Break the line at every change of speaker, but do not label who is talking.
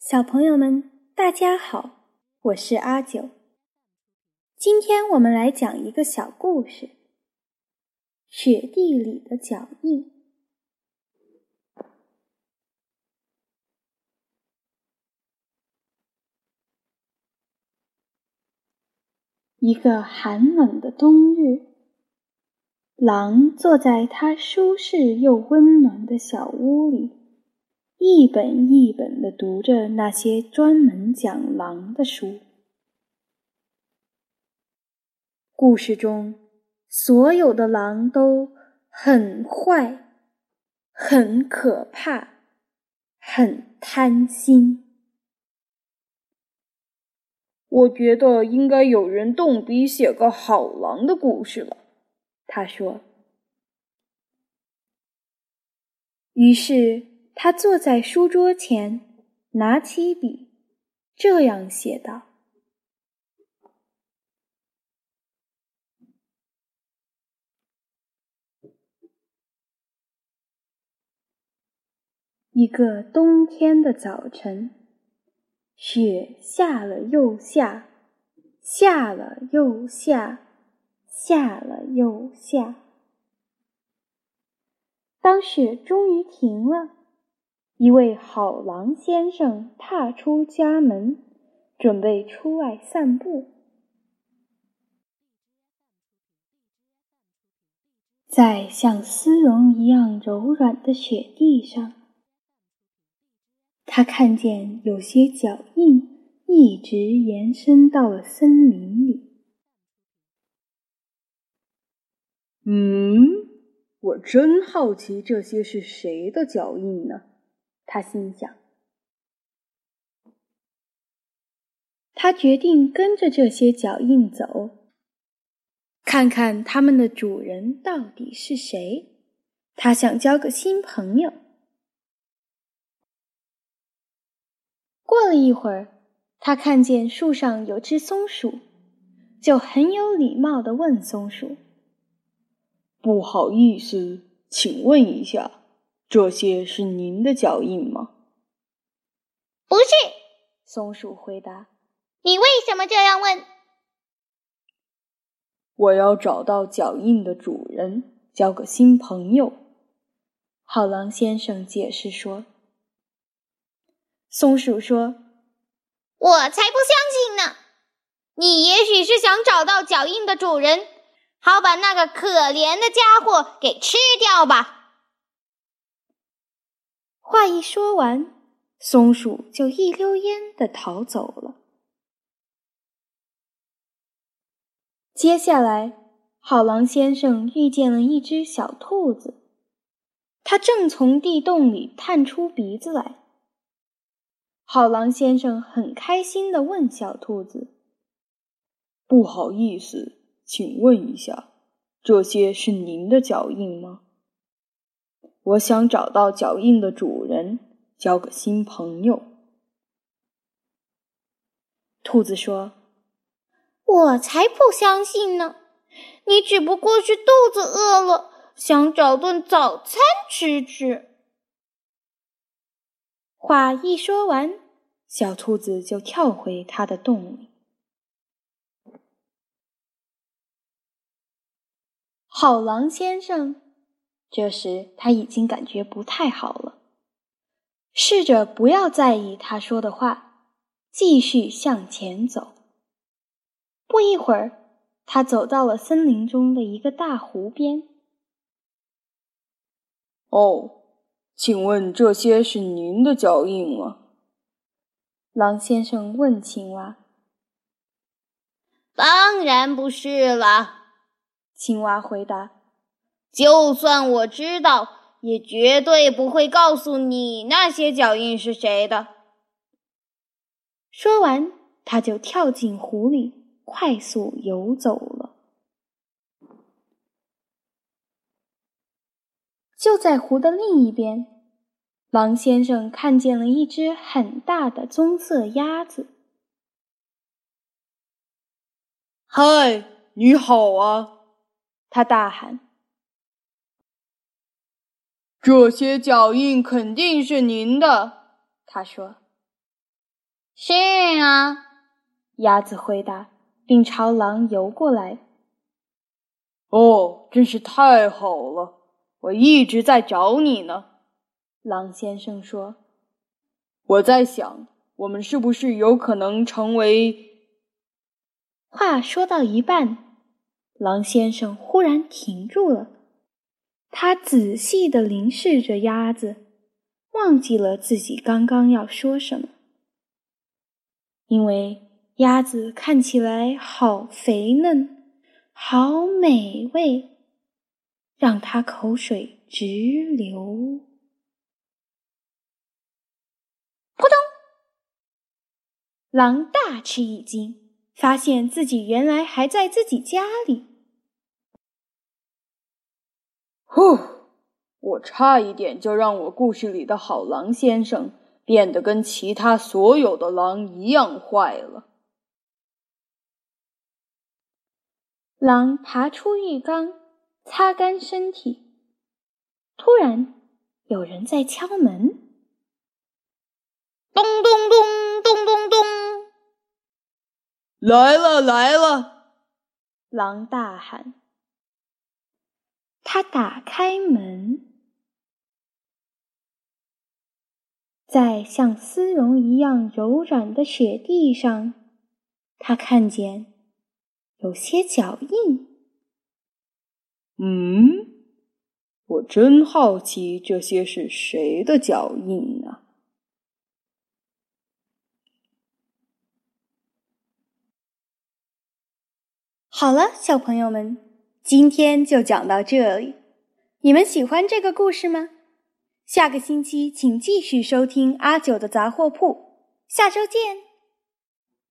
小朋友们，大家好，我是阿九。今天我们来讲一个小故事：雪地里的脚印。一个寒冷的冬日，狼坐在它舒适又温暖的小屋里。一本一本的读着那些专门讲狼的书。故事中，所有的狼都很坏、很可怕、很贪心。
我觉得应该有人动笔写个好狼的故事了，
他说。于是。他坐在书桌前，拿起笔，这样写道：“一个冬天的早晨，雪下了又下，下了又下，下了又下。当雪终于停了。”一位好狼先生踏出家门，准备出外散步。在像丝绒一样柔软的雪地上，他看见有些脚印一直延伸到了森林里。
嗯，我真好奇这些是谁的脚印呢？
他心想，他决定跟着这些脚印走，看看他们的主人到底是谁。他想交个新朋友。过了一会儿，他看见树上有只松鼠，就很有礼貌的问松鼠：“
不好意思，请问一下。”这些是您的脚印吗？
不是，
松鼠回答。
你为什么这样问？
我要找到脚印的主人，交个新朋友。
好狼先生解释说。松鼠说：“
我才不相信呢！你也许是想找到脚印的主人，好把那个可怜的家伙给吃掉吧。”
话一说完，松鼠就一溜烟的逃走了。接下来，好狼先生遇见了一只小兔子，它正从地洞里探出鼻子来。好狼先生很开心的问小兔子：“
不好意思，请问一下，这些是您的脚印吗？”我想找到脚印的主人，交个新朋友。
兔子说：“
我才不相信呢！你只不过是肚子饿了，想找顿早餐吃吃。”
话一说完，小兔子就跳回它的洞里。好狼先生。这时，他已经感觉不太好了。试着不要在意他说的话，继续向前走。不一会儿，他走到了森林中的一个大湖边。
哦，请问这些是您的脚印吗？
狼先生问青蛙。
当然不是了，
青蛙回答。
就算我知道，也绝对不会告诉你那些脚印是谁的。
说完，他就跳进湖里，快速游走了。就在湖的另一边，狼先生看见了一只很大的棕色鸭子。
“嗨，你好啊！”
他大喊。
这些脚印肯定是您的，
他说。
是啊，
鸭子回答，并朝狼游过来。
哦，真是太好了！我一直在找你呢。
狼先生说：“
我在想，我们是不是有可能成为……”
话说到一半，狼先生忽然停住了。他仔细地凝视着鸭子，忘记了自己刚刚要说什么。因为鸭子看起来好肥嫩，好美味，让他口水直流。扑通！狼大吃一惊，发现自己原来还在自己家里。
呼！我差一点就让我故事里的好狼先生。变得跟其他所有的狼一样坏了。
狼爬出浴缸，擦干身体。突然，有人在敲门。
咚咚咚咚咚咚！
来了来了！
狼大喊。他打开门。在像丝绒一样柔软的雪地上，他看见有些脚印。
嗯，我真好奇这些是谁的脚印呢？
好了，小朋友们，今天就讲到这里。你们喜欢这个故事吗？下个星期，请继续收听阿九的杂货铺。下周见。